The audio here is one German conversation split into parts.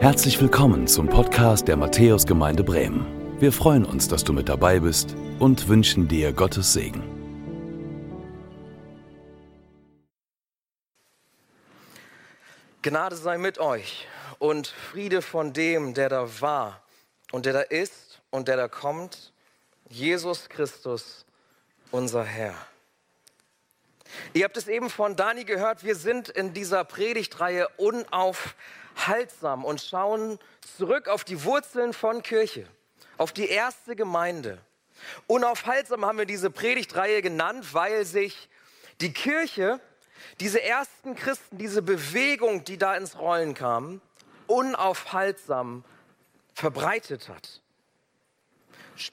Herzlich willkommen zum Podcast der Matthäusgemeinde Bremen. Wir freuen uns, dass du mit dabei bist und wünschen dir Gottes Segen. Gnade sei mit euch und Friede von dem, der da war und der da ist und der da kommt, Jesus Christus, unser Herr. Ihr habt es eben von Dani gehört, wir sind in dieser Predigtreihe unauf haltsam und schauen zurück auf die Wurzeln von Kirche, auf die erste Gemeinde. Unaufhaltsam haben wir diese Predigtreihe genannt, weil sich die Kirche, diese ersten Christen, diese Bewegung, die da ins Rollen kam, unaufhaltsam verbreitet hat.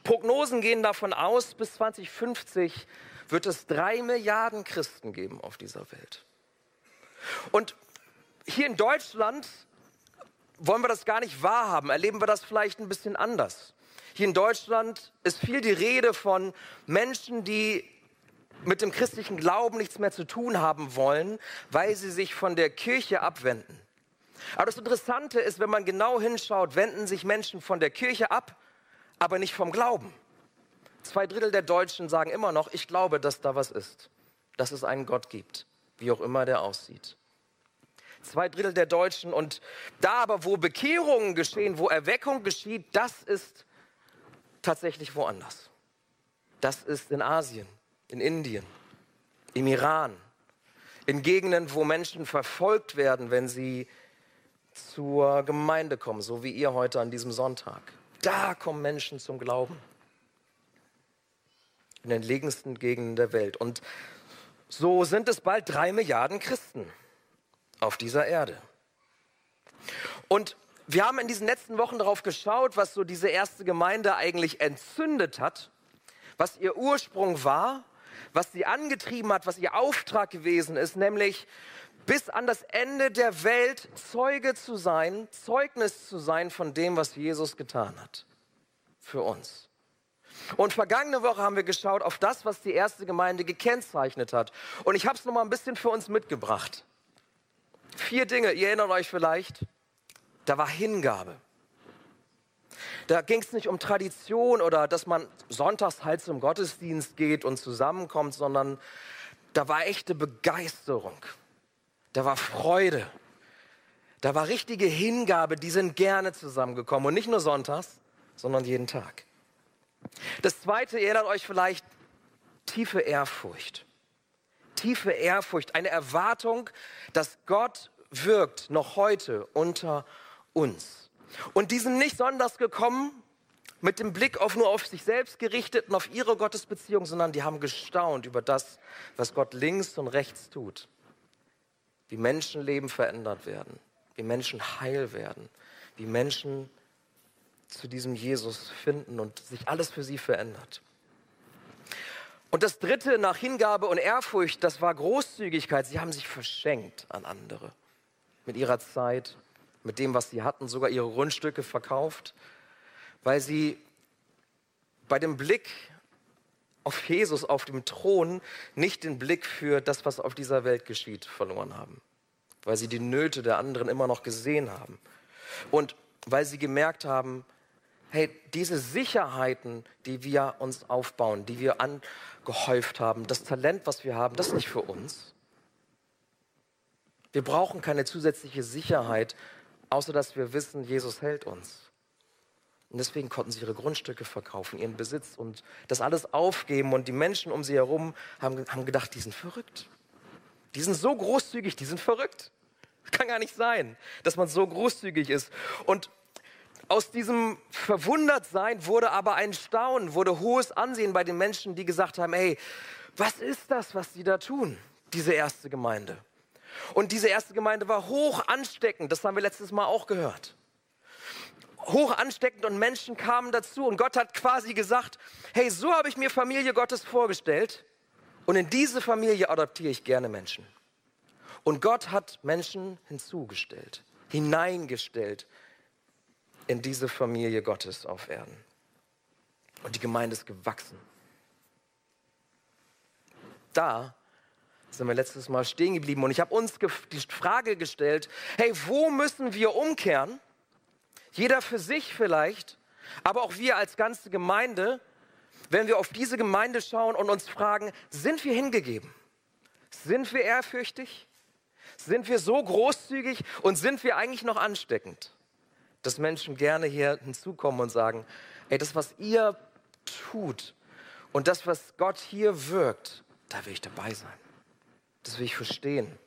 Prognosen gehen davon aus, bis 2050 wird es drei Milliarden Christen geben auf dieser Welt. Und hier in Deutschland wollen wir das gar nicht wahrhaben, erleben wir das vielleicht ein bisschen anders. Hier in Deutschland ist viel die Rede von Menschen, die mit dem christlichen Glauben nichts mehr zu tun haben wollen, weil sie sich von der Kirche abwenden. Aber das Interessante ist, wenn man genau hinschaut, wenden sich Menschen von der Kirche ab, aber nicht vom Glauben. Zwei Drittel der Deutschen sagen immer noch, ich glaube, dass da was ist, dass es einen Gott gibt, wie auch immer der aussieht zwei Drittel der Deutschen. Und da aber, wo Bekehrungen geschehen, wo Erweckung geschieht, das ist tatsächlich woanders. Das ist in Asien, in Indien, im Iran, in Gegenden, wo Menschen verfolgt werden, wenn sie zur Gemeinde kommen, so wie ihr heute an diesem Sonntag. Da kommen Menschen zum Glauben. In den entlegensten Gegenden der Welt. Und so sind es bald drei Milliarden Christen auf dieser Erde. Und wir haben in diesen letzten Wochen darauf geschaut, was so diese erste Gemeinde eigentlich entzündet hat, was ihr Ursprung war, was sie angetrieben hat, was ihr Auftrag gewesen ist, nämlich bis an das Ende der Welt Zeuge zu sein, Zeugnis zu sein von dem, was Jesus getan hat für uns. Und vergangene Woche haben wir geschaut auf das, was die erste Gemeinde gekennzeichnet hat. Und ich habe es noch mal ein bisschen für uns mitgebracht. Vier Dinge, ihr erinnert euch vielleicht, da war Hingabe. Da ging es nicht um Tradition oder dass man sonntags halt zum Gottesdienst geht und zusammenkommt, sondern da war echte Begeisterung. Da war Freude. Da war richtige Hingabe, die sind gerne zusammengekommen. Und nicht nur sonntags, sondern jeden Tag. Das zweite, ihr erinnert euch vielleicht, tiefe Ehrfurcht tiefe Ehrfurcht, eine Erwartung, dass Gott wirkt noch heute unter uns. Und die sind nicht sonders gekommen mit dem Blick auf nur auf sich selbst gerichtet und auf ihre Gottesbeziehung, sondern die haben gestaunt über das, was Gott links und rechts tut. Wie Menschenleben verändert werden, wie Menschen heil werden, wie Menschen zu diesem Jesus finden und sich alles für sie verändert. Und das dritte nach Hingabe und Ehrfurcht, das war Großzügigkeit. Sie haben sich verschenkt an andere. Mit ihrer Zeit, mit dem, was sie hatten, sogar ihre Grundstücke verkauft, weil sie bei dem Blick auf Jesus auf dem Thron nicht den Blick für das, was auf dieser Welt geschieht, verloren haben. Weil sie die Nöte der anderen immer noch gesehen haben. Und weil sie gemerkt haben, hey, diese Sicherheiten, die wir uns aufbauen, die wir angehäuft haben, das Talent, was wir haben, das ist nicht für uns. Wir brauchen keine zusätzliche Sicherheit, außer dass wir wissen, Jesus hält uns. Und deswegen konnten sie ihre Grundstücke verkaufen, ihren Besitz und das alles aufgeben. Und die Menschen um sie herum haben, haben gedacht, die sind verrückt. Die sind so großzügig, die sind verrückt. Kann gar nicht sein, dass man so großzügig ist. Und aus diesem Verwundertsein wurde aber ein Staunen, wurde hohes Ansehen bei den Menschen, die gesagt haben, hey, was ist das, was die da tun, diese erste Gemeinde? Und diese erste Gemeinde war hoch ansteckend, das haben wir letztes Mal auch gehört. Hoch ansteckend und Menschen kamen dazu und Gott hat quasi gesagt, hey, so habe ich mir Familie Gottes vorgestellt und in diese Familie adoptiere ich gerne Menschen. Und Gott hat Menschen hinzugestellt, hineingestellt, in diese Familie Gottes auf Erden. Und die Gemeinde ist gewachsen. Da sind wir letztes Mal stehen geblieben und ich habe uns die Frage gestellt, hey, wo müssen wir umkehren, Jeder für sich vielleicht, aber auch wir als ganze Gemeinde, wenn wir auf diese Gemeinde schauen und uns fragen, sind wir hingegeben? Sind wir ehrfürchtig? Sind wir so großzügig und sind wir eigentlich noch ansteckend? Dass Menschen gerne hier hinzukommen und sagen, ey, das, was ihr tut und das, was Gott hier wirkt, da will ich dabei sein. Das will ich verstehen.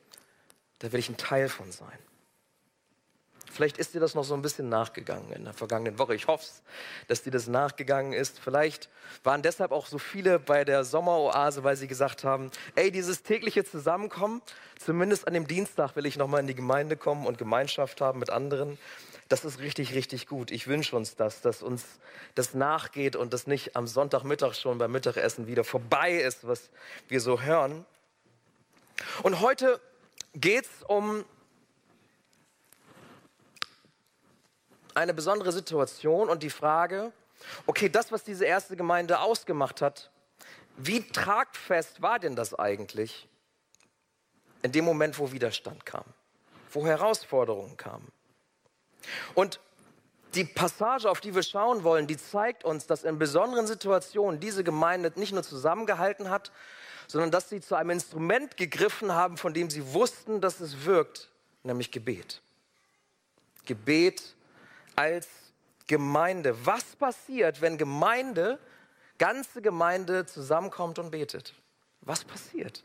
Da will ich ein Teil von sein. Vielleicht ist dir das noch so ein bisschen nachgegangen in der vergangenen Woche. Ich hoffe, dass dir das nachgegangen ist. Vielleicht waren deshalb auch so viele bei der Sommeroase, weil sie gesagt haben, ey, dieses tägliche Zusammenkommen, zumindest an dem Dienstag will ich nochmal in die Gemeinde kommen und Gemeinschaft haben mit anderen. Das ist richtig, richtig gut. Ich wünsche uns das, dass uns das nachgeht und das nicht am Sonntagmittag schon beim Mittagessen wieder vorbei ist, was wir so hören. Und heute geht es um eine besondere Situation und die Frage, okay, das, was diese erste Gemeinde ausgemacht hat, wie tragfest war denn das eigentlich in dem Moment, wo Widerstand kam, wo Herausforderungen kamen? Und die Passage, auf die wir schauen wollen, die zeigt uns, dass in besonderen Situationen diese Gemeinde nicht nur zusammengehalten hat, sondern dass sie zu einem Instrument gegriffen haben, von dem sie wussten, dass es wirkt, nämlich Gebet. Gebet als Gemeinde. Was passiert, wenn Gemeinde, ganze Gemeinde zusammenkommt und betet? Was passiert?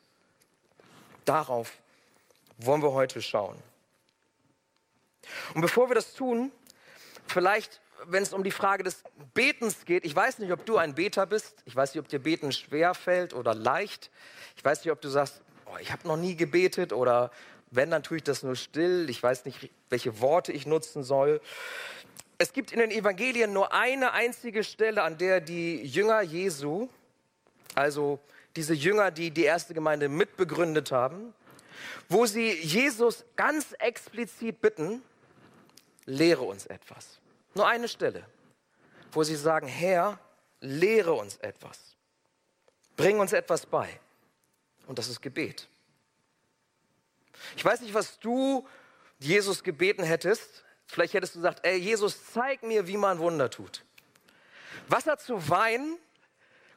Darauf wollen wir heute schauen. Und bevor wir das tun, vielleicht, wenn es um die Frage des Betens geht, ich weiß nicht, ob du ein Beter bist, ich weiß nicht, ob dir Beten schwer fällt oder leicht, ich weiß nicht, ob du sagst, oh, ich habe noch nie gebetet oder wenn, dann tue ich das nur still, ich weiß nicht, welche Worte ich nutzen soll. Es gibt in den Evangelien nur eine einzige Stelle, an der die Jünger Jesu, also diese Jünger, die die erste Gemeinde mitbegründet haben, wo sie Jesus ganz explizit bitten, lehre uns etwas. Nur eine Stelle, wo sie sagen, Herr, lehre uns etwas. Bring uns etwas bei. Und das ist Gebet. Ich weiß nicht, was du Jesus gebeten hättest, Vielleicht hättest du gesagt, ey Jesus, zeig mir, wie man Wunder tut. Wasser zu Wein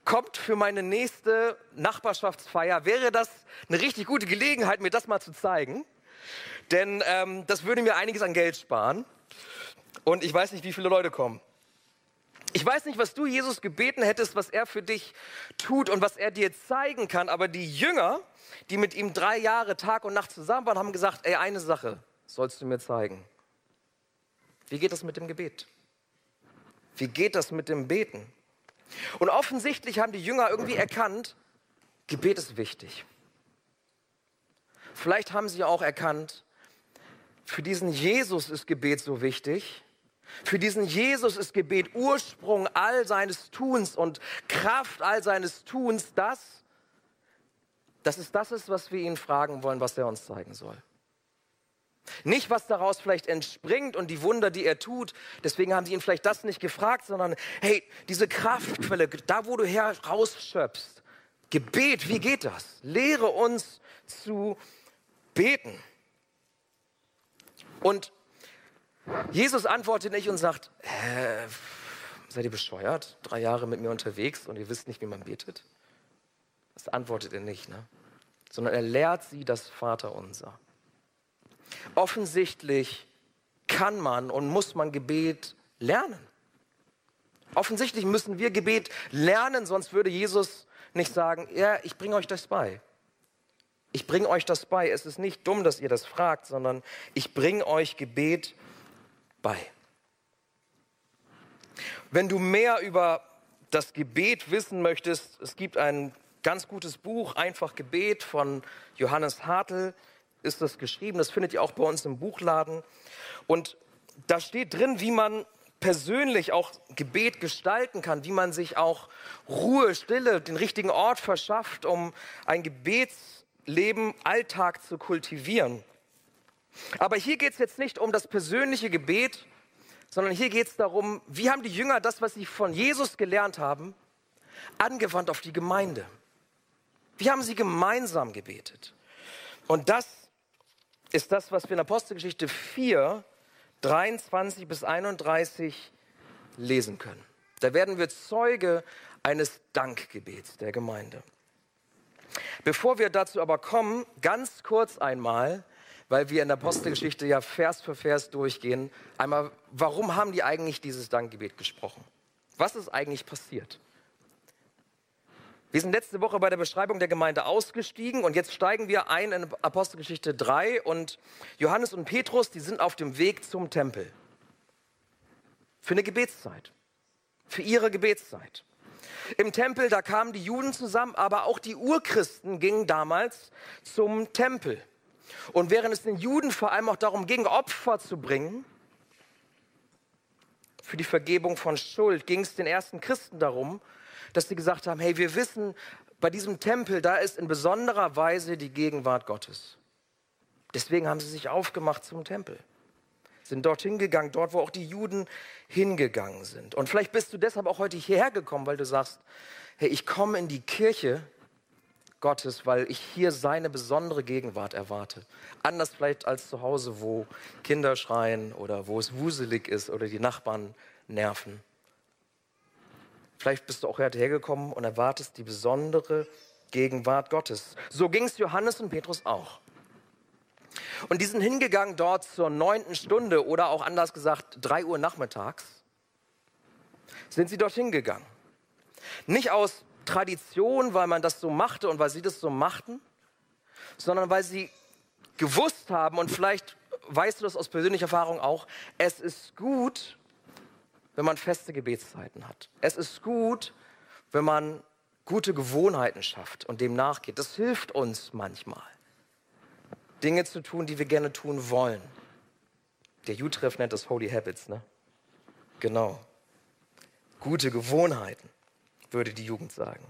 kommt für meine nächste Nachbarschaftsfeier. Wäre das eine richtig gute Gelegenheit, mir das mal zu zeigen? Denn ähm, das würde mir einiges an Geld sparen. Und ich weiß nicht, wie viele Leute kommen. Ich weiß nicht, was du Jesus gebeten hättest, was er für dich tut und was er dir zeigen kann. Aber die Jünger, die mit ihm drei Jahre Tag und Nacht zusammen waren, haben gesagt, ey, eine Sache sollst du mir zeigen. Wie geht das mit dem Gebet? Wie geht das mit dem Beten? Und offensichtlich haben die Jünger irgendwie erkannt, Gebet ist wichtig. Vielleicht haben sie auch erkannt, für diesen Jesus ist Gebet so wichtig. Für diesen Jesus ist Gebet Ursprung all seines Tuns und Kraft all seines Tuns, das, dass es das ist, was wir ihn fragen wollen, was er uns zeigen soll. Nicht, was daraus vielleicht entspringt und die Wunder, die er tut. Deswegen haben sie ihn vielleicht das nicht gefragt, sondern hey, diese Kraftquelle, da wo du herausschöpfst. Gebet, wie geht das? Lehre uns zu beten. Und Jesus antwortet nicht und sagt, äh, seid ihr bescheuert? Drei Jahre mit mir unterwegs und ihr wisst nicht, wie man betet? Das antwortet er nicht, ne? sondern er lehrt sie das Vaterunser. Offensichtlich kann man und muss man Gebet lernen. Offensichtlich müssen wir Gebet lernen, sonst würde Jesus nicht sagen, ja, ich bringe euch das bei. Ich bringe euch das bei. Es ist nicht dumm, dass ihr das fragt, sondern ich bringe euch Gebet bei. Wenn du mehr über das Gebet wissen möchtest, es gibt ein ganz gutes Buch, Einfach Gebet von Johannes Hartl ist das geschrieben. Das findet ihr auch bei uns im Buchladen. Und da steht drin, wie man persönlich auch Gebet gestalten kann, wie man sich auch Ruhe, Stille, den richtigen Ort verschafft, um ein Gebetsleben, Alltag zu kultivieren. Aber hier geht es jetzt nicht um das persönliche Gebet, sondern hier geht es darum, wie haben die Jünger das, was sie von Jesus gelernt haben, angewandt auf die Gemeinde. Wie haben sie gemeinsam gebetet? Und das ist das, was wir in Apostelgeschichte 4 23 bis 31 lesen können. Da werden wir Zeuge eines Dankgebets der Gemeinde. Bevor wir dazu aber kommen, ganz kurz einmal, weil wir in der Apostelgeschichte ja Vers für Vers durchgehen, einmal, warum haben die eigentlich dieses Dankgebet gesprochen? Was ist eigentlich passiert? Wir sind letzte Woche bei der Beschreibung der Gemeinde ausgestiegen und jetzt steigen wir ein in Apostelgeschichte 3 und Johannes und Petrus, die sind auf dem Weg zum Tempel. Für eine Gebetszeit. Für ihre Gebetszeit. Im Tempel, da kamen die Juden zusammen, aber auch die Urchristen gingen damals zum Tempel. Und während es den Juden vor allem auch darum ging, Opfer zu bringen, für die Vergebung von Schuld, ging es den ersten Christen darum, dass sie gesagt haben, hey, wir wissen, bei diesem Tempel, da ist in besonderer Weise die Gegenwart Gottes. Deswegen haben sie sich aufgemacht zum Tempel, sind dorthin gegangen, dort, wo auch die Juden hingegangen sind. Und vielleicht bist du deshalb auch heute hierher gekommen, weil du sagst, hey, ich komme in die Kirche Gottes, weil ich hier seine besondere Gegenwart erwarte. Anders vielleicht als zu Hause, wo Kinder schreien oder wo es wuselig ist oder die Nachbarn nerven. Vielleicht bist du auch hergekommen und erwartest die besondere Gegenwart Gottes. So ging es Johannes und Petrus auch. Und die sind hingegangen dort zur neunten Stunde oder auch anders gesagt drei Uhr nachmittags. Sind sie dorthin gegangen. Nicht aus Tradition, weil man das so machte und weil sie das so machten, sondern weil sie gewusst haben und vielleicht weißt du das aus persönlicher Erfahrung auch, es ist gut, wenn man feste Gebetszeiten hat. Es ist gut, wenn man gute Gewohnheiten schafft und dem nachgeht. Das hilft uns manchmal, Dinge zu tun, die wir gerne tun wollen. Der Utreff nennt das Holy Habits, ne? Genau. Gute Gewohnheiten, würde die Jugend sagen.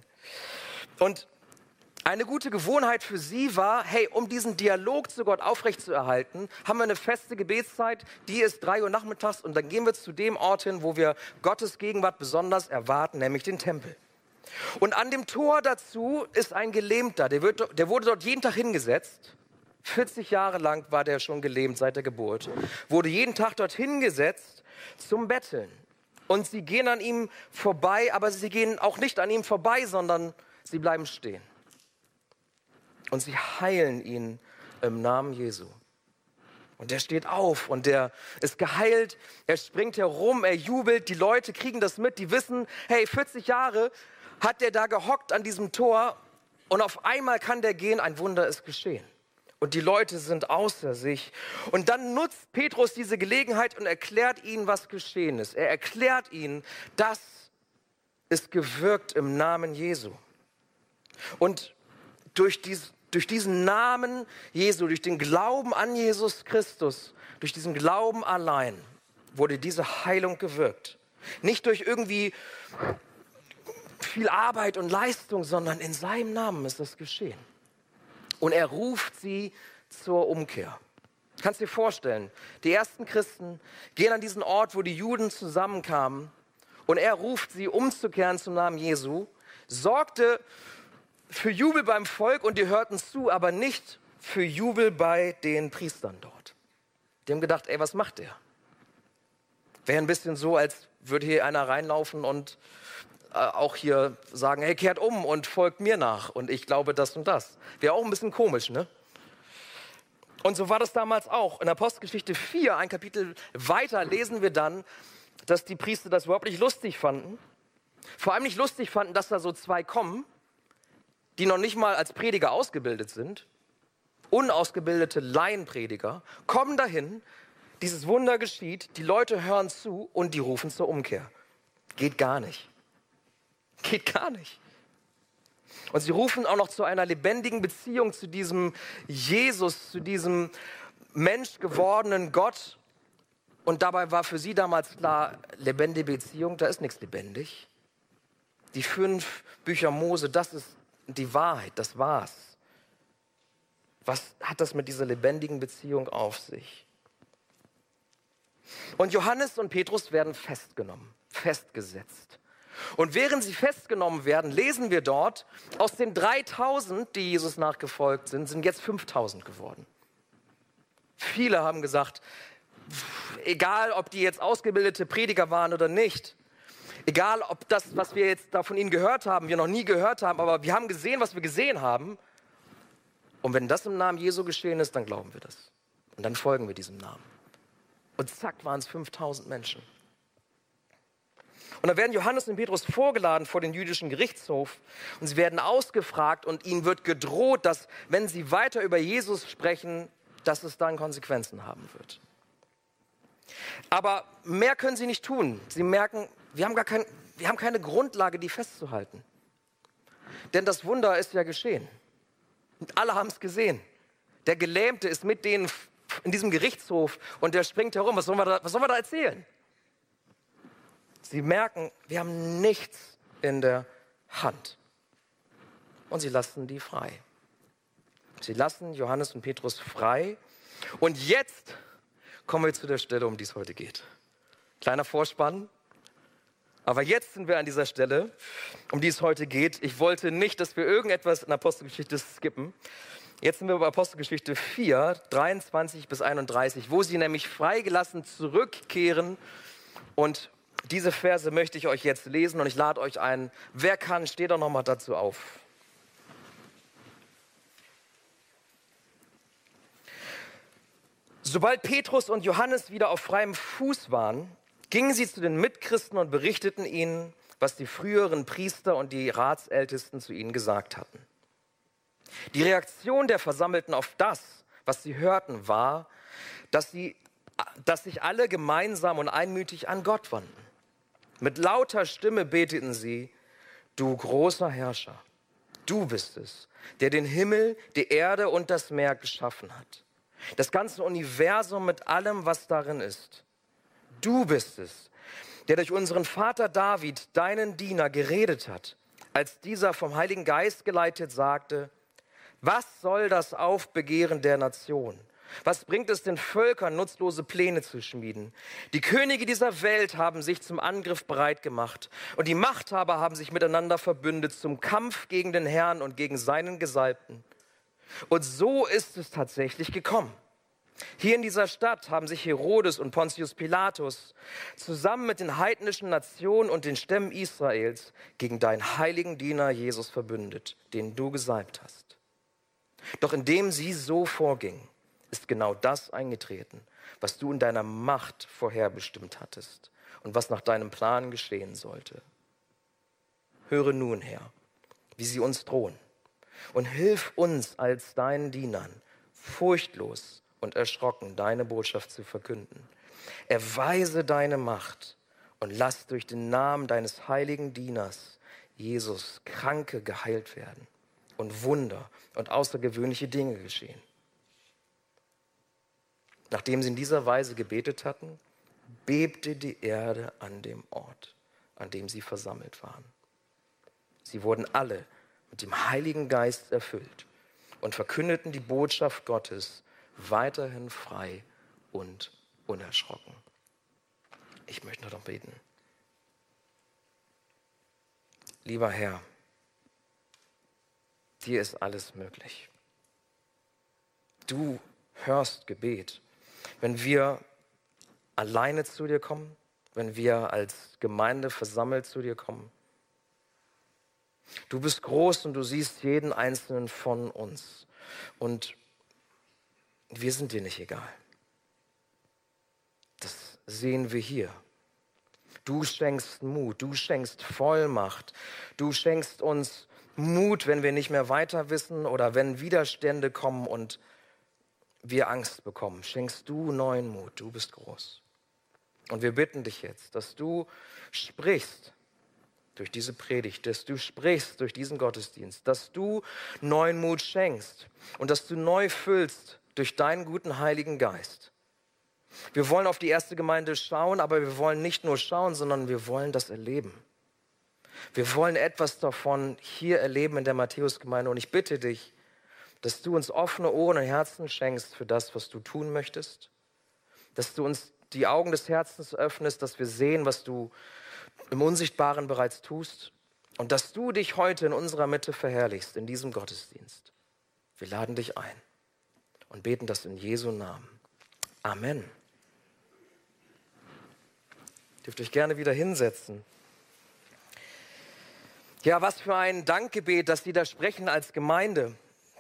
Und eine gute Gewohnheit für sie war, hey, um diesen Dialog zu Gott aufrechtzuerhalten, haben wir eine feste Gebetszeit, die ist drei Uhr nachmittags und dann gehen wir zu dem Ort hin, wo wir Gottes Gegenwart besonders erwarten, nämlich den Tempel. Und an dem Tor dazu ist ein Gelähmter, der, wird, der wurde dort jeden Tag hingesetzt. 40 Jahre lang war der schon gelähmt seit der Geburt. Wurde jeden Tag dort hingesetzt zum Betteln. Und sie gehen an ihm vorbei, aber sie gehen auch nicht an ihm vorbei, sondern sie bleiben stehen und sie heilen ihn im Namen Jesu. Und der steht auf und der ist geheilt, er springt herum, er jubelt, die Leute kriegen das mit, die wissen, hey, 40 Jahre hat der da gehockt an diesem Tor und auf einmal kann der gehen, ein Wunder ist geschehen. Und die Leute sind außer sich. Und dann nutzt Petrus diese Gelegenheit und erklärt ihnen, was geschehen ist. Er erklärt ihnen, das ist gewirkt im Namen Jesu. Und durch, dies, durch diesen Namen Jesu, durch den Glauben an Jesus Christus, durch diesen Glauben allein wurde diese Heilung gewirkt. Nicht durch irgendwie viel Arbeit und Leistung, sondern in seinem Namen ist das geschehen. Und er ruft sie zur Umkehr. Kannst dir vorstellen, die ersten Christen gehen an diesen Ort, wo die Juden zusammenkamen, und er ruft sie umzukehren zum Namen Jesu, sorgte für Jubel beim Volk und die hörten zu, aber nicht für Jubel bei den Priestern dort. Die haben gedacht, ey, was macht der? Wäre ein bisschen so, als würde hier einer reinlaufen und auch hier sagen, hey, kehrt um und folgt mir nach und ich glaube das und das. Wäre auch ein bisschen komisch, ne? Und so war das damals auch. In Apostelgeschichte 4, ein Kapitel weiter, lesen wir dann, dass die Priester das überhaupt nicht lustig fanden. Vor allem nicht lustig fanden, dass da so zwei kommen die noch nicht mal als Prediger ausgebildet sind, unausgebildete Laienprediger, kommen dahin, dieses Wunder geschieht, die Leute hören zu und die rufen zur Umkehr. Geht gar nicht. Geht gar nicht. Und sie rufen auch noch zu einer lebendigen Beziehung zu diesem Jesus, zu diesem Mensch gewordenen Gott. Und dabei war für sie damals klar, lebendige Beziehung, da ist nichts lebendig. Die fünf Bücher Mose, das ist die Wahrheit, das war's. Was hat das mit dieser lebendigen Beziehung auf sich? Und Johannes und Petrus werden festgenommen, festgesetzt. Und während sie festgenommen werden, lesen wir dort, aus den 3000, die Jesus nachgefolgt sind, sind jetzt 5000 geworden. Viele haben gesagt, egal ob die jetzt ausgebildete Prediger waren oder nicht, egal ob das, was wir jetzt da von ihnen gehört haben, wir noch nie gehört haben, aber wir haben gesehen, was wir gesehen haben. Und wenn das im Namen Jesu geschehen ist, dann glauben wir das. Und dann folgen wir diesem Namen. Und zack waren es 5000 Menschen. Und da werden Johannes und Petrus vorgeladen vor den jüdischen Gerichtshof und sie werden ausgefragt und ihnen wird gedroht, dass wenn sie weiter über Jesus sprechen, dass es dann Konsequenzen haben wird. Aber mehr können sie nicht tun. Sie merken, wir haben, gar kein, wir haben keine Grundlage, die festzuhalten. Denn das Wunder ist ja geschehen. Und alle haben es gesehen. Der Gelähmte ist mit denen in diesem Gerichtshof und der springt herum. Was sollen wir da, was sollen wir da erzählen? Sie merken, wir haben nichts in der Hand. Und sie lassen die frei. Sie lassen Johannes und Petrus frei. Und jetzt kommen wir zu der Stelle, um die es heute geht. Kleiner Vorspann. Aber jetzt sind wir an dieser Stelle, um die es heute geht. Ich wollte nicht, dass wir irgendetwas in Apostelgeschichte skippen. Jetzt sind wir bei Apostelgeschichte 4, 23 bis 31, wo sie nämlich freigelassen zurückkehren. Und diese Verse möchte ich euch jetzt lesen und ich lade euch ein. Wer kann, steht doch nochmal dazu auf. Sobald Petrus und Johannes wieder auf freiem Fuß waren, gingen sie zu den Mitchristen und berichteten ihnen, was die früheren Priester und die Ratsältesten zu ihnen gesagt hatten. Die Reaktion der Versammelten auf das, was sie hörten, war, dass, sie, dass sich alle gemeinsam und einmütig an Gott wandten. Mit lauter Stimme beteten sie, du großer Herrscher, du bist es, der den Himmel, die Erde und das Meer geschaffen hat das ganze Universum mit allem, was darin ist. Du bist es, der durch unseren Vater David, deinen Diener, geredet hat, als dieser vom Heiligen Geist geleitet sagte, was soll das Aufbegehren der Nation? Was bringt es den Völkern, nutzlose Pläne zu schmieden? Die Könige dieser Welt haben sich zum Angriff bereit gemacht und die Machthaber haben sich miteinander verbündet zum Kampf gegen den Herrn und gegen seinen Gesalbten. Und so ist es tatsächlich gekommen. Hier in dieser Stadt haben sich Herodes und Pontius Pilatus zusammen mit den heidnischen Nationen und den Stämmen Israels gegen deinen heiligen Diener Jesus verbündet, den du gesalbt hast. Doch indem sie so vorgingen, ist genau das eingetreten, was du in deiner Macht vorherbestimmt hattest und was nach deinem Plan geschehen sollte. Höre nun, Herr, wie sie uns drohen und hilf uns als deinen Dienern, furchtlos und erschrocken deine Botschaft zu verkünden. Erweise deine Macht und lass durch den Namen deines heiligen Dieners Jesus Kranke geheilt werden und Wunder und außergewöhnliche Dinge geschehen. Nachdem sie in dieser Weise gebetet hatten, bebte die Erde an dem Ort, an dem sie versammelt waren. Sie wurden alle mit dem Heiligen Geist erfüllt und verkündeten die Botschaft Gottes weiterhin frei und unerschrocken. Ich möchte noch beten. Lieber Herr, dir ist alles möglich. Du hörst Gebet. Wenn wir alleine zu dir kommen, wenn wir als Gemeinde versammelt zu dir kommen, Du bist groß und du siehst jeden einzelnen von uns. Und wir sind dir nicht egal. Das sehen wir hier. Du schenkst Mut, du schenkst Vollmacht, du schenkst uns Mut, wenn wir nicht mehr weiter wissen oder wenn Widerstände kommen und wir Angst bekommen. Schenkst du neuen Mut, du bist groß. Und wir bitten dich jetzt, dass du sprichst durch diese Predigt, dass du sprichst durch diesen Gottesdienst, dass du neuen Mut schenkst und dass du neu füllst durch deinen guten Heiligen Geist. Wir wollen auf die erste Gemeinde schauen, aber wir wollen nicht nur schauen, sondern wir wollen das erleben. Wir wollen etwas davon hier erleben in der Matthäusgemeinde und ich bitte dich, dass du uns offene Ohren und Herzen schenkst für das, was du tun möchtest, dass du uns die Augen des Herzens öffnest, dass wir sehen, was du im Unsichtbaren bereits tust und dass du dich heute in unserer Mitte verherrlichst, in diesem Gottesdienst. Wir laden dich ein und beten das in Jesu Namen. Amen. Dürft euch gerne wieder hinsetzen. Ja, was für ein Dankgebet, dass sie da sprechen als Gemeinde.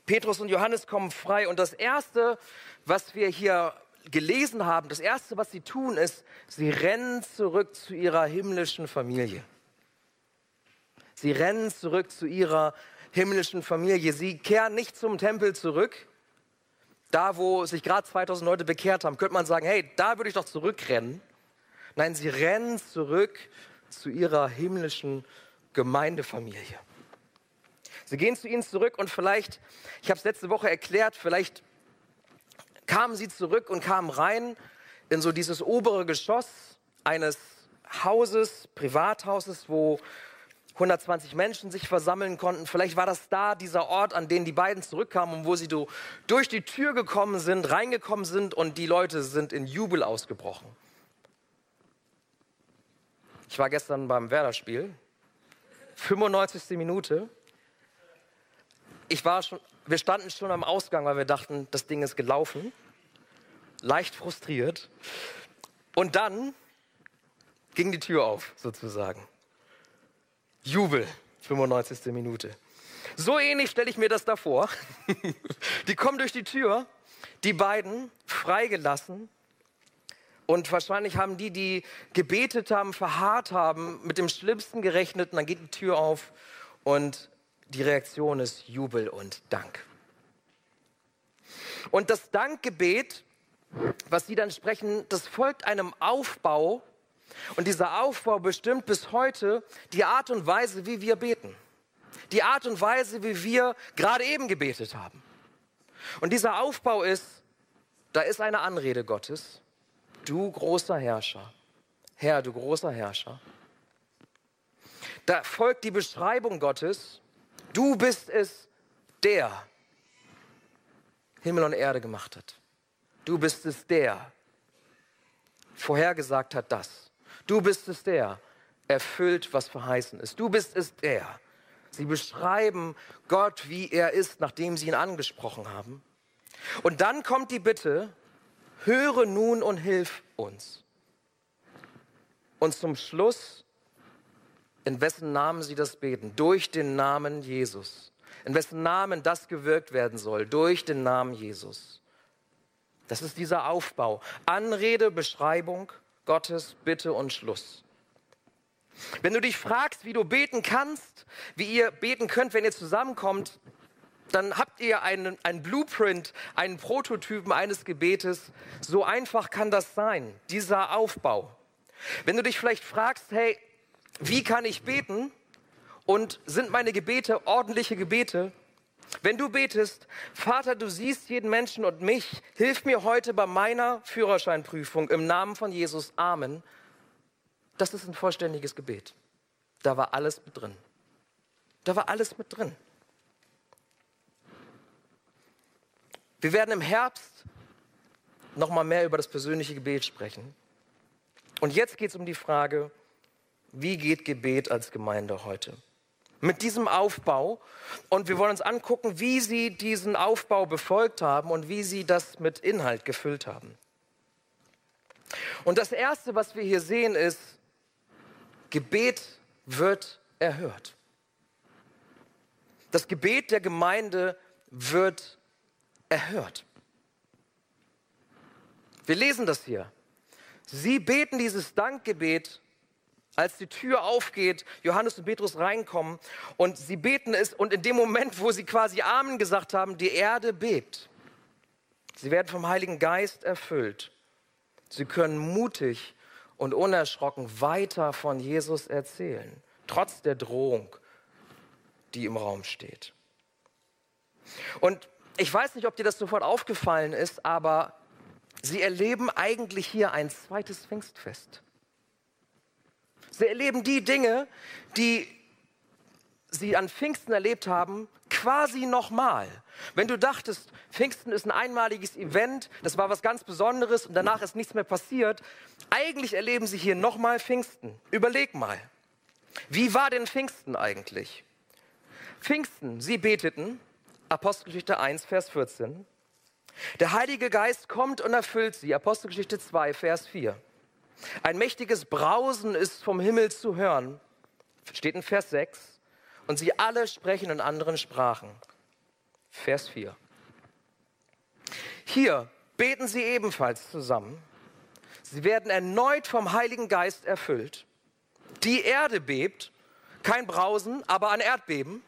Petrus und Johannes kommen frei und das Erste, was wir hier gelesen haben, das Erste, was sie tun, ist, sie rennen zurück zu ihrer himmlischen Familie. Sie rennen zurück zu ihrer himmlischen Familie. Sie kehren nicht zum Tempel zurück, da wo sich gerade 2000 Leute bekehrt haben, könnte man sagen, hey, da würde ich doch zurückrennen. Nein, sie rennen zurück zu ihrer himmlischen Gemeindefamilie. Sie gehen zu ihnen zurück und vielleicht, ich habe es letzte Woche erklärt, vielleicht kamen sie zurück und kamen rein in so dieses obere Geschoss eines Hauses, Privathauses, wo 120 Menschen sich versammeln konnten. Vielleicht war das da dieser Ort, an den die beiden zurückkamen und wo sie durch die Tür gekommen sind, reingekommen sind und die Leute sind in Jubel ausgebrochen. Ich war gestern beim Werder-Spiel, 95. Minute. Ich war schon, wir standen schon am Ausgang, weil wir dachten, das Ding ist gelaufen. Leicht frustriert. Und dann ging die Tür auf, sozusagen. Jubel, 95. Minute. So ähnlich stelle ich mir das da vor. die kommen durch die Tür, die beiden freigelassen. Und wahrscheinlich haben die, die gebetet haben, verharrt haben, mit dem Schlimmsten gerechnet. Und dann geht die Tür auf und die Reaktion ist Jubel und Dank. Und das Dankgebet, was sie dann sprechen, das folgt einem Aufbau, und dieser Aufbau bestimmt bis heute die Art und Weise, wie wir beten. Die Art und Weise, wie wir gerade eben gebetet haben. Und dieser Aufbau ist, da ist eine Anrede Gottes. Du großer Herrscher. Herr, du großer Herrscher. Da folgt die Beschreibung Gottes. Du bist es, der Himmel und Erde gemacht hat. Du bist es, der vorhergesagt hat das. Du bist es der, erfüllt, was verheißen ist. Du bist es der. Sie beschreiben Gott, wie er ist, nachdem sie ihn angesprochen haben. Und dann kommt die Bitte, höre nun und hilf uns. Und zum Schluss, in wessen Namen sie das beten? Durch den Namen Jesus. In wessen Namen das gewirkt werden soll? Durch den Namen Jesus. Das ist dieser Aufbau. Anrede, Beschreibung Gottes Bitte und Schluss. Wenn du dich fragst, wie du beten kannst, wie ihr beten könnt, wenn ihr zusammenkommt, dann habt ihr einen, einen Blueprint, einen Prototypen eines Gebetes. So einfach kann das sein, dieser Aufbau. Wenn du dich vielleicht fragst, hey, wie kann ich beten? Und sind meine Gebete ordentliche Gebete? Wenn du betest, Vater, du siehst jeden Menschen und mich, hilf mir heute bei meiner Führerscheinprüfung im Namen von Jesus. Amen. Das ist ein vollständiges Gebet. Da war alles mit drin. Da war alles mit drin. Wir werden im Herbst noch mal mehr über das persönliche Gebet sprechen. Und jetzt geht es um die Frage, wie geht Gebet als Gemeinde heute? mit diesem Aufbau. Und wir wollen uns angucken, wie sie diesen Aufbau befolgt haben und wie sie das mit Inhalt gefüllt haben. Und das Erste, was wir hier sehen, ist, Gebet wird erhört. Das Gebet der Gemeinde wird erhört. Wir lesen das hier. Sie beten dieses Dankgebet als die Tür aufgeht, Johannes und Petrus reinkommen und sie beten es und in dem Moment, wo sie quasi Amen gesagt haben, die Erde bebt. Sie werden vom Heiligen Geist erfüllt. Sie können mutig und unerschrocken weiter von Jesus erzählen, trotz der Drohung, die im Raum steht. Und ich weiß nicht, ob dir das sofort aufgefallen ist, aber sie erleben eigentlich hier ein zweites Pfingstfest. Sie erleben die Dinge, die sie an Pfingsten erlebt haben, quasi nochmal. Wenn du dachtest, Pfingsten ist ein einmaliges Event, das war was ganz Besonderes und danach ist nichts mehr passiert, eigentlich erleben sie hier nochmal Pfingsten. Überleg mal, wie war denn Pfingsten eigentlich? Pfingsten, sie beteten, Apostelgeschichte 1, Vers 14. Der Heilige Geist kommt und erfüllt sie, Apostelgeschichte 2, Vers 4. Ein mächtiges Brausen ist vom Himmel zu hören, steht in Vers 6, und sie alle sprechen in anderen Sprachen. Vers 4. Hier beten sie ebenfalls zusammen. Sie werden erneut vom Heiligen Geist erfüllt. Die Erde bebt, kein Brausen, aber ein Erdbeben.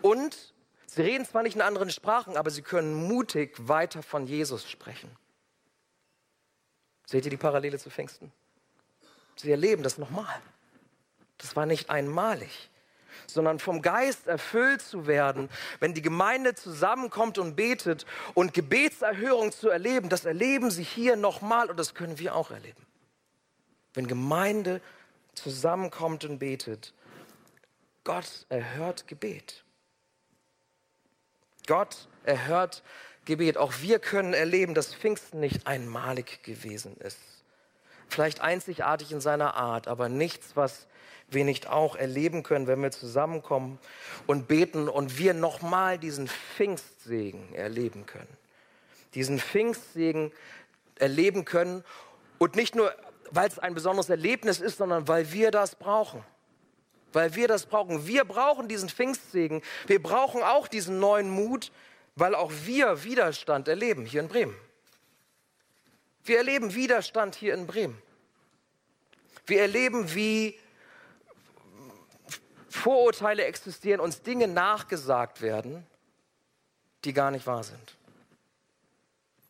Und sie reden zwar nicht in anderen Sprachen, aber sie können mutig weiter von Jesus sprechen. Seht ihr die Parallele zu Pfingsten? Sie erleben das nochmal. Das war nicht einmalig, sondern vom Geist erfüllt zu werden, wenn die Gemeinde zusammenkommt und betet und Gebetserhörung zu erleben, das erleben sie hier nochmal und das können wir auch erleben. Wenn Gemeinde zusammenkommt und betet, Gott erhört Gebet. Gott erhört Gebet. Auch wir können erleben, dass Pfingsten nicht einmalig gewesen ist. Vielleicht einzigartig in seiner Art, aber nichts, was wir nicht auch erleben können, wenn wir zusammenkommen und beten und wir nochmal diesen Pfingstsegen erleben können. Diesen Pfingstsegen erleben können und nicht nur, weil es ein besonderes Erlebnis ist, sondern weil wir das brauchen. Weil wir das brauchen. Wir brauchen diesen Pfingstsegen. Wir brauchen auch diesen neuen Mut, weil auch wir Widerstand erleben hier in Bremen. Wir erleben Widerstand hier in Bremen. Wir erleben, wie Vorurteile existieren, uns Dinge nachgesagt werden, die gar nicht wahr sind.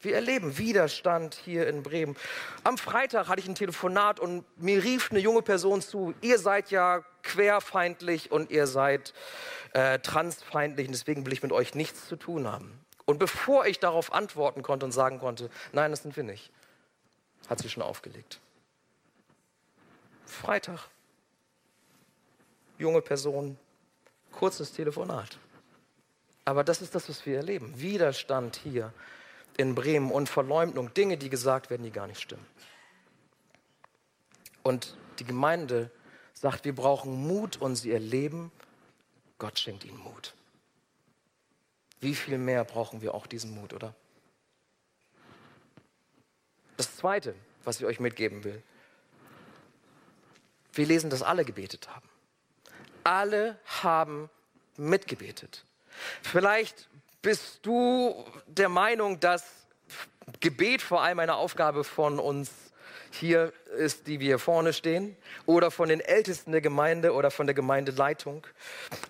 Wir erleben Widerstand hier in Bremen. Am Freitag hatte ich ein Telefonat und mir rief eine junge Person zu, ihr seid ja querfeindlich und ihr seid äh, transfeindlich und deswegen will ich mit euch nichts zu tun haben. Und bevor ich darauf antworten konnte und sagen konnte, nein, das sind wir nicht, hat sie schon aufgelegt. Freitag. Junge Person, kurzes Telefonat. Aber das ist das, was wir erleben. Widerstand hier in Bremen und Verleumdung, Dinge, die gesagt werden, die gar nicht stimmen. Und die Gemeinde sagt, wir brauchen Mut und sie erleben, Gott schenkt ihnen Mut. Wie viel mehr brauchen wir auch diesen Mut, oder? Das Zweite, was ich euch mitgeben will. Wir lesen, dass alle gebetet haben. Alle haben mitgebetet. Vielleicht bist du der Meinung, dass Gebet vor allem eine Aufgabe von uns hier ist, die wir vorne stehen, oder von den Ältesten der Gemeinde oder von der Gemeindeleitung.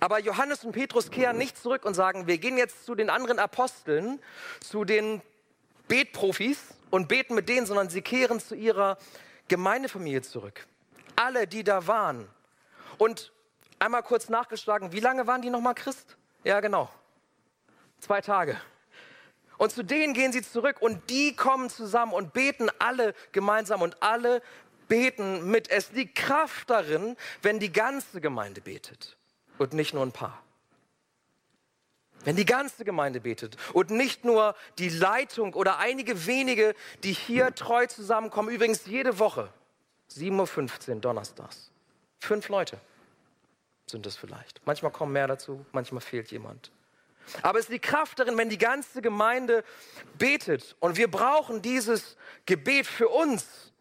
Aber Johannes und Petrus kehren nicht zurück und sagen, wir gehen jetzt zu den anderen Aposteln, zu den Betprofis und beten mit denen, sondern sie kehren zu ihrer Gemeindefamilie zurück. Alle, die da waren. Und einmal kurz nachgeschlagen, wie lange waren die nochmal Christ? Ja, genau. Zwei Tage. Und zu denen gehen sie zurück und die kommen zusammen und beten alle gemeinsam und alle beten mit. Es liegt Kraft darin, wenn die ganze Gemeinde betet und nicht nur ein paar. Wenn die ganze Gemeinde betet und nicht nur die Leitung oder einige wenige, die hier treu zusammenkommen, übrigens jede Woche, 7.15 Uhr donnerstags. Fünf Leute sind es vielleicht. Manchmal kommen mehr dazu, manchmal fehlt jemand. Aber es ist die Kraft darin, wenn die ganze Gemeinde betet. Und wir brauchen dieses Gebet für uns,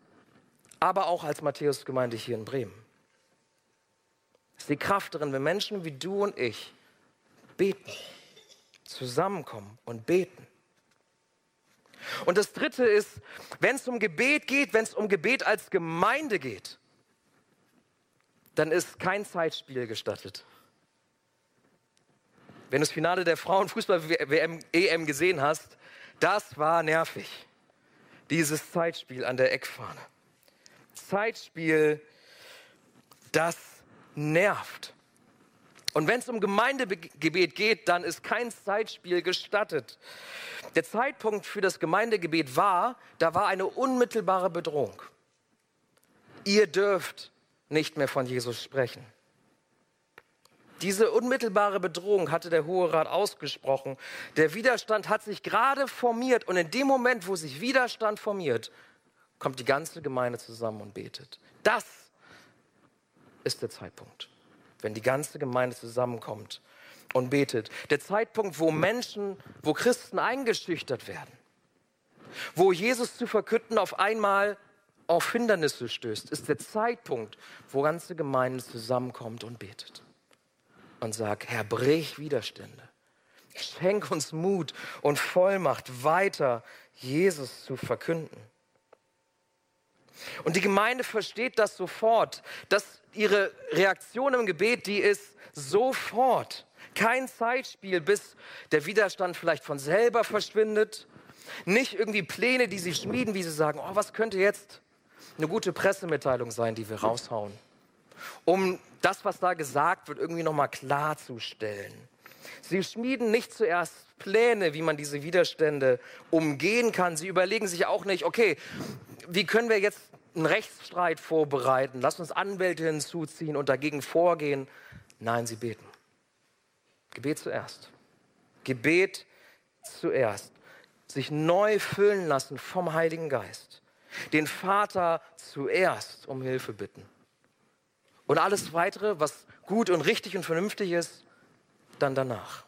aber auch als Matthäus-Gemeinde hier in Bremen. Es die Kraft darin, wenn Menschen wie du und ich beten, zusammenkommen und beten. Und das Dritte ist, wenn es um Gebet geht, wenn es um Gebet als Gemeinde geht, dann ist kein Zeitspiel gestattet. Wenn du das Finale der Frauenfußball-WM EM gesehen hast, das war nervig. Dieses Zeitspiel an der Eckfahne. Zeitspiel, das nervt. Und wenn es um Gemeindegebet geht, dann ist kein Zeitspiel gestattet. Der Zeitpunkt für das Gemeindegebet war, da war eine unmittelbare Bedrohung. Ihr dürft nicht mehr von Jesus sprechen. Diese unmittelbare Bedrohung hatte der Hohe Rat ausgesprochen. Der Widerstand hat sich gerade formiert und in dem Moment, wo sich Widerstand formiert, kommt die ganze Gemeinde zusammen und betet. Das ist der Zeitpunkt, wenn die ganze Gemeinde zusammenkommt und betet. Der Zeitpunkt, wo Menschen, wo Christen eingeschüchtert werden, wo Jesus zu verkünden auf einmal auf Hindernisse stößt, ist der Zeitpunkt, wo ganze Gemeinde zusammenkommt und betet und sagt, Herr, brich Widerstände. Schenk uns Mut und Vollmacht, weiter Jesus zu verkünden. Und die Gemeinde versteht das sofort, dass ihre Reaktion im Gebet, die ist sofort. Kein Zeitspiel, bis der Widerstand vielleicht von selber verschwindet. Nicht irgendwie Pläne, die sie schmieden, wie sie sagen, oh, was könnte jetzt eine gute Pressemitteilung sein, die wir raushauen, um das, was da gesagt wird, irgendwie nochmal klarzustellen. Sie schmieden nicht zuerst Pläne, wie man diese Widerstände umgehen kann. Sie überlegen sich auch nicht, okay, wie können wir jetzt einen Rechtsstreit vorbereiten? Lass uns Anwälte hinzuziehen und dagegen vorgehen. Nein, sie beten. Gebet zuerst. Gebet zuerst. Sich neu füllen lassen vom Heiligen Geist. Den Vater zuerst um Hilfe bitten. Und alles weitere, was gut und richtig und vernünftig ist, dann danach.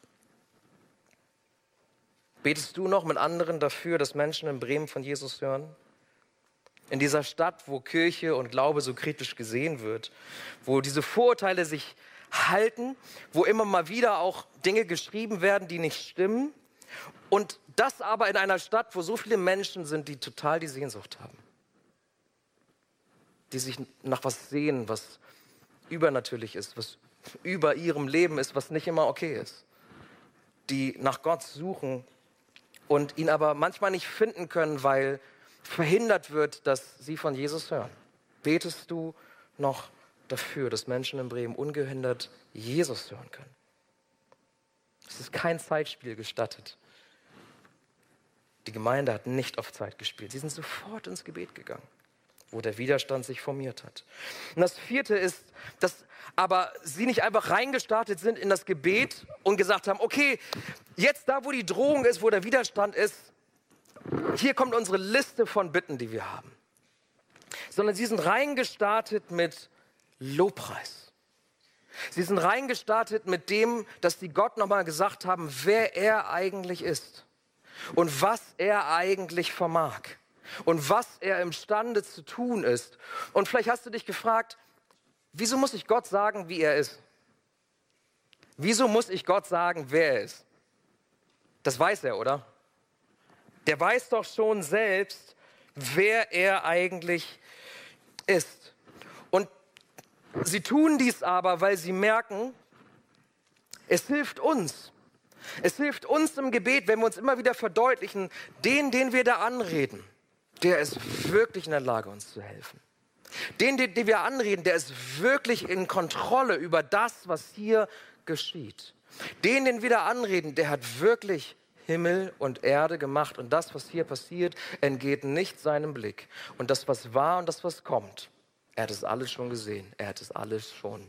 Betest du noch mit anderen dafür, dass Menschen in Bremen von Jesus hören? In dieser Stadt, wo Kirche und Glaube so kritisch gesehen wird, wo diese Vorurteile sich halten, wo immer mal wieder auch Dinge geschrieben werden, die nicht stimmen. Und das aber in einer Stadt, wo so viele Menschen sind, die total die Sehnsucht haben. Die sich nach was sehen, was übernatürlich ist, was über ihrem Leben ist, was nicht immer okay ist. Die nach Gott suchen und ihn aber manchmal nicht finden können, weil verhindert wird, dass sie von Jesus hören. Betest du noch dafür, dass Menschen in Bremen ungehindert Jesus hören können? Es ist kein Zeitspiel gestattet. Die Gemeinde hat nicht auf Zeit gespielt. Sie sind sofort ins Gebet gegangen, wo der Widerstand sich formiert hat. Und das vierte ist, dass aber sie nicht einfach reingestartet sind in das Gebet und gesagt haben, okay, jetzt da, wo die Drohung ist, wo der Widerstand ist, hier kommt unsere Liste von Bitten, die wir haben. Sondern sie sind reingestartet mit Lobpreis. Sie sind reingestartet mit dem, dass die Gott nochmal gesagt haben, wer er eigentlich ist und was er eigentlich vermag und was er imstande zu tun ist. Und vielleicht hast du dich gefragt, wieso muss ich Gott sagen, wie er ist? Wieso muss ich Gott sagen, wer er ist? Das weiß er, oder? Der weiß doch schon selbst, wer er eigentlich ist. Und sie tun dies aber, weil sie merken, es hilft uns. Es hilft uns im Gebet, wenn wir uns immer wieder verdeutlichen, den, den wir da anreden, der ist wirklich in der Lage, uns zu helfen. Den, den, den wir anreden, der ist wirklich in Kontrolle über das, was hier geschieht. Den, den wir da anreden, der hat wirklich Himmel und Erde gemacht und das, was hier passiert, entgeht nicht seinem Blick. Und das, was war und das, was kommt, er hat es alles schon gesehen, er hat es alles schon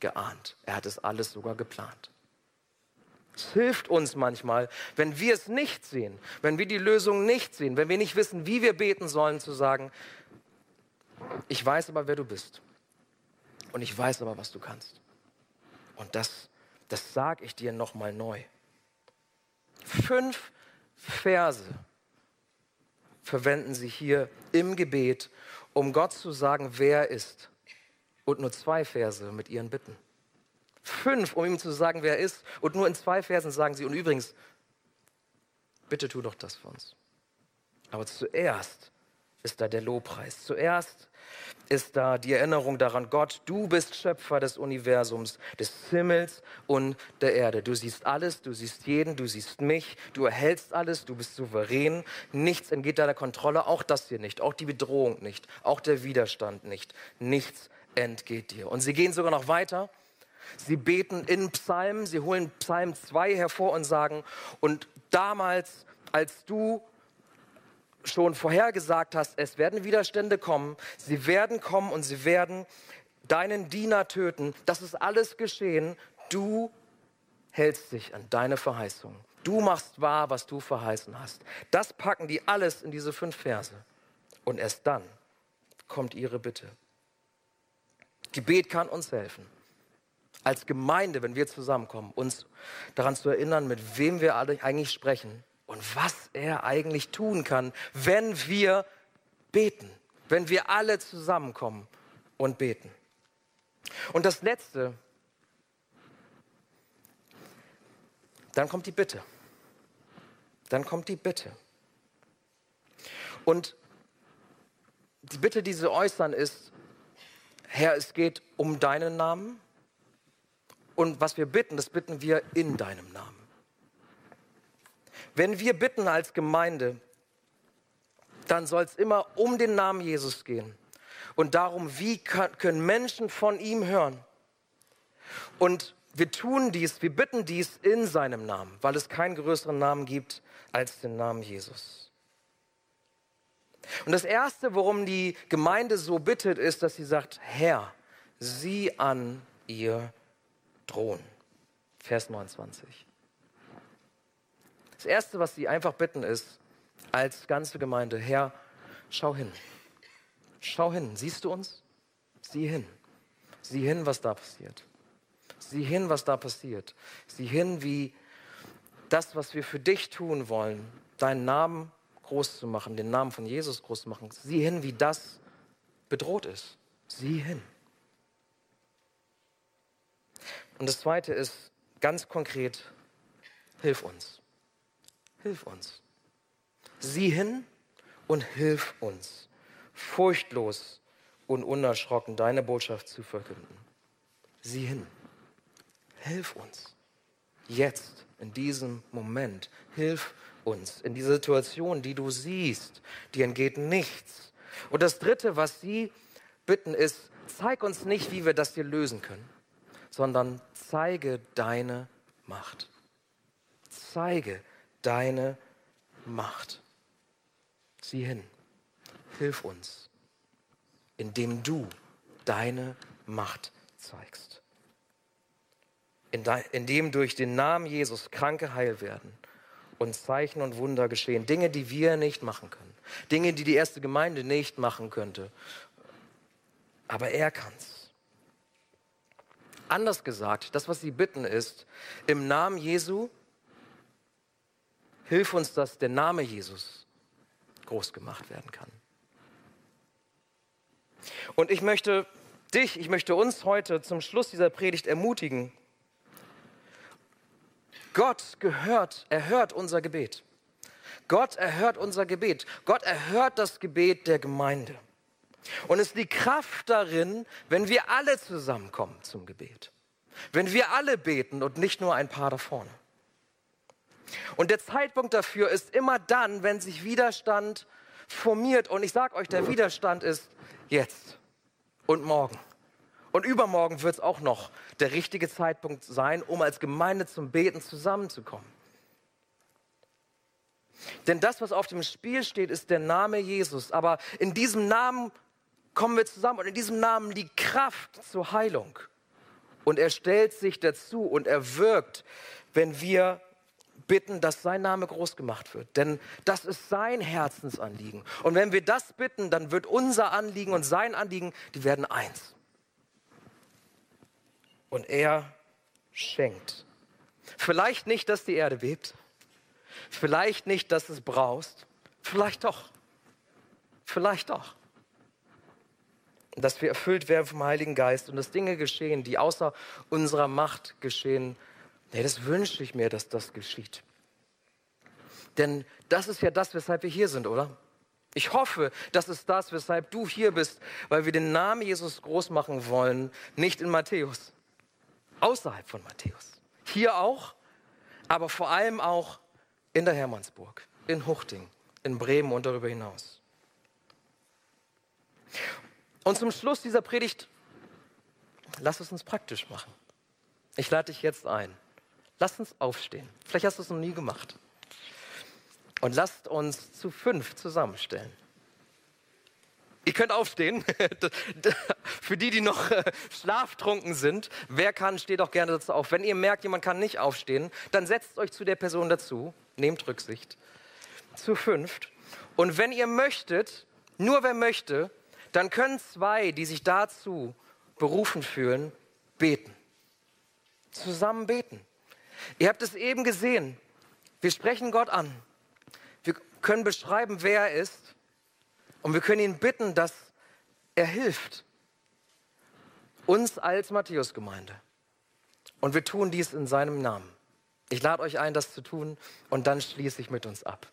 geahnt, er hat es alles sogar geplant. Es hilft uns manchmal, wenn wir es nicht sehen, wenn wir die Lösung nicht sehen, wenn wir nicht wissen, wie wir beten sollen, zu sagen, ich weiß aber, wer du bist. Und ich weiß aber, was du kannst. Und das, das sage ich dir nochmal neu. Fünf Verse verwenden sie hier im Gebet, um Gott zu sagen, wer er ist. Und nur zwei Verse mit ihren Bitten. Fünf, um ihm zu sagen, wer er ist. Und nur in zwei Versen sagen sie, und übrigens, bitte tu doch das für uns. Aber zuerst ist da der Lobpreis. Zuerst ist da die Erinnerung daran, Gott, du bist Schöpfer des Universums, des Himmels und der Erde. Du siehst alles, du siehst jeden, du siehst mich, du erhältst alles, du bist souverän. Nichts entgeht deiner Kontrolle, auch das hier nicht, auch die Bedrohung nicht, auch der Widerstand nicht. Nichts entgeht dir. Und sie gehen sogar noch weiter. Sie beten in Psalmen, sie holen Psalm 2 hervor und sagen, und damals, als du schon vorhergesagt hast, es werden Widerstände kommen, sie werden kommen und sie werden deinen Diener töten. Das ist alles geschehen. Du hältst dich an deine Verheißung. Du machst wahr, was du verheißen hast. Das packen die alles in diese fünf Verse. Und erst dann kommt ihre Bitte. Gebet kann uns helfen. Als Gemeinde, wenn wir zusammenkommen, uns daran zu erinnern, mit wem wir eigentlich sprechen und was er eigentlich tun kann, wenn wir beten. wenn wir alle zusammenkommen und beten. Und das Letzte, dann kommt die Bitte. Dann kommt die Bitte. Und die Bitte, die sie äußern, ist, Herr, es geht um deinen Namen. Und was wir bitten, das bitten wir in deinem Namen. Wenn wir bitten als Gemeinde, dann soll es immer um den Namen Jesus gehen und darum, wie können Menschen von ihm hören. Und wir tun dies, wir bitten dies in seinem Namen, weil es keinen größeren Namen gibt als den Namen Jesus. Und das Erste, worum die Gemeinde so bittet, ist, dass sie sagt, Herr, sieh an ihr Thron. Vers 29. Das Erste, was sie einfach bitten, ist, als ganze Gemeinde, Herr, schau hin. Schau hin. Siehst du uns? Sieh hin. Sieh hin, was da passiert. Sieh hin, was da passiert. Sieh hin, wie das, was wir für dich tun wollen, deinen Namen groß zu machen, den Namen von Jesus groß zu machen. Sieh hin, wie das bedroht ist. Sieh hin. Und das Zweite ist ganz konkret, hilf uns. Hilf uns. Sieh hin und hilf uns, furchtlos und unerschrocken deine Botschaft zu verkünden. Sieh hin. Hilf uns. Jetzt, in diesem Moment. Hilf uns in dieser Situation, die du siehst. Dir entgeht nichts. Und das Dritte, was sie bitten, ist, zeig uns nicht, wie wir das hier lösen können, sondern zeige deine Macht. Zeige deine Macht. Sieh hin, hilf uns, indem du deine Macht zeigst. Indem durch den Namen Jesus Kranke heil werden und Zeichen und Wunder geschehen. Dinge, die wir nicht machen können. Dinge, die die erste Gemeinde nicht machen könnte. Aber er kann's. Anders gesagt, das, was sie bitten, ist, im Namen Jesu, hilf uns, dass der Name Jesus groß gemacht werden kann. Und ich möchte dich, ich möchte uns heute zum Schluss dieser Predigt ermutigen. Gott gehört, erhört unser Gebet. Gott erhört unser Gebet. Gott erhört das Gebet der Gemeinde. Und es liegt Kraft darin, wenn wir alle zusammenkommen zum Gebet. Wenn wir alle beten und nicht nur ein paar da vorne. Und der Zeitpunkt dafür ist immer dann, wenn sich Widerstand formiert. Und ich sage euch, der Widerstand ist jetzt und morgen. Und übermorgen wird es auch noch der richtige Zeitpunkt sein, um als Gemeinde zum Beten zusammenzukommen. Denn das, was auf dem Spiel steht, ist der Name Jesus. Aber in diesem Namen kommen wir zusammen und in diesem Namen liegt Kraft zur Heilung. Und er stellt sich dazu und er wirkt, wenn wir bitten, dass sein Name groß gemacht wird. Denn das ist sein Herzensanliegen. Und wenn wir das bitten, dann wird unser Anliegen und sein Anliegen, die werden eins. Und er schenkt. Vielleicht nicht, dass die Erde bebt. Vielleicht nicht, dass es braust. Vielleicht doch. Vielleicht doch. Dass wir erfüllt werden vom Heiligen Geist und dass Dinge geschehen, die außer unserer Macht geschehen, Nee, das wünsche ich mir, dass das geschieht. Denn das ist ja das, weshalb wir hier sind, oder? Ich hoffe, das ist das, weshalb du hier bist, weil wir den Namen Jesus groß machen wollen, nicht in Matthäus, außerhalb von Matthäus. Hier auch, aber vor allem auch in der Hermannsburg, in Huchting, in Bremen und darüber hinaus. Und zum Schluss dieser Predigt, lass es uns praktisch machen. Ich lade dich jetzt ein. Lasst uns aufstehen. Vielleicht hast du es noch nie gemacht. Und lasst uns zu fünf zusammenstellen. Ihr könnt aufstehen. Für die, die noch äh, schlaftrunken sind, wer kann, steht auch gerne dazu auf. Wenn ihr merkt, jemand kann nicht aufstehen, dann setzt euch zu der Person dazu. Nehmt Rücksicht. Zu fünft. Und wenn ihr möchtet, nur wer möchte, dann können zwei, die sich dazu berufen fühlen, beten. Zusammen beten. Ihr habt es eben gesehen. Wir sprechen Gott an. Wir können beschreiben, wer er ist. Und wir können ihn bitten, dass er hilft. Uns als Matthäusgemeinde. Und wir tun dies in seinem Namen. Ich lade euch ein, das zu tun und dann schließe ich mit uns ab.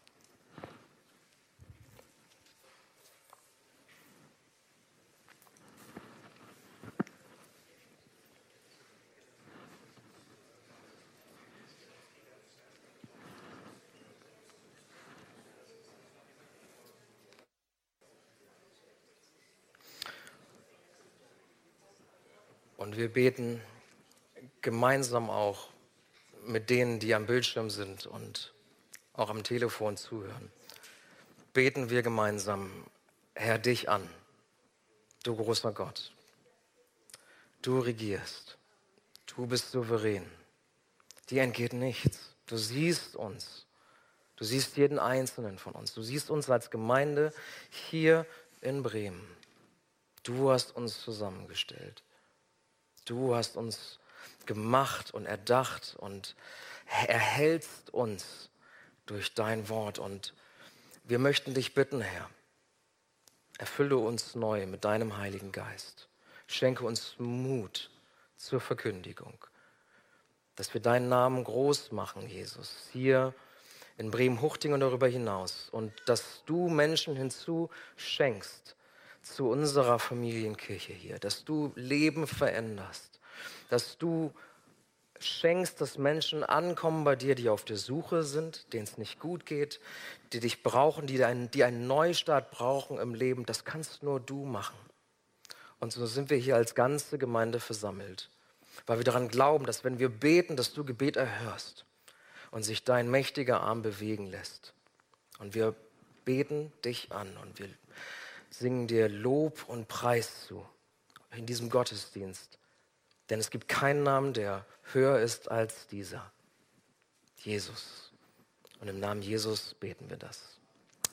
Und wir beten gemeinsam auch mit denen, die am Bildschirm sind und auch am Telefon zuhören. Beten wir gemeinsam, Herr, dich an, du großer Gott. Du regierst, du bist souverän, dir entgeht nichts. Du siehst uns, du siehst jeden einzelnen von uns, du siehst uns als Gemeinde hier in Bremen. Du hast uns zusammengestellt. Du hast uns gemacht und erdacht und erhältst uns durch dein Wort. Und wir möchten dich bitten, Herr, erfülle uns neu mit deinem Heiligen Geist. Schenke uns Mut zur Verkündigung, dass wir deinen Namen groß machen, Jesus, hier in Bremen-Huchting und darüber hinaus. Und dass du Menschen hinzu schenkst, zu unserer Familienkirche hier, dass du Leben veränderst, dass du schenkst, dass Menschen ankommen bei dir, die auf der Suche sind, denen es nicht gut geht, die dich brauchen, die einen, die einen Neustart brauchen im Leben. Das kannst nur du machen. Und so sind wir hier als ganze Gemeinde versammelt, weil wir daran glauben, dass wenn wir beten, dass du Gebet erhörst und sich dein mächtiger Arm bewegen lässt. Und wir beten dich an und wir singen dir Lob und Preis zu in diesem Gottesdienst. Denn es gibt keinen Namen, der höher ist als dieser. Jesus. Und im Namen Jesus beten wir das.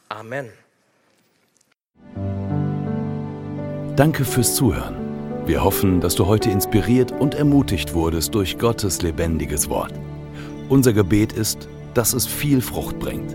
Amen. Danke fürs Zuhören. Wir hoffen, dass du heute inspiriert und ermutigt wurdest durch Gottes lebendiges Wort. Unser Gebet ist, dass es viel Frucht bringt.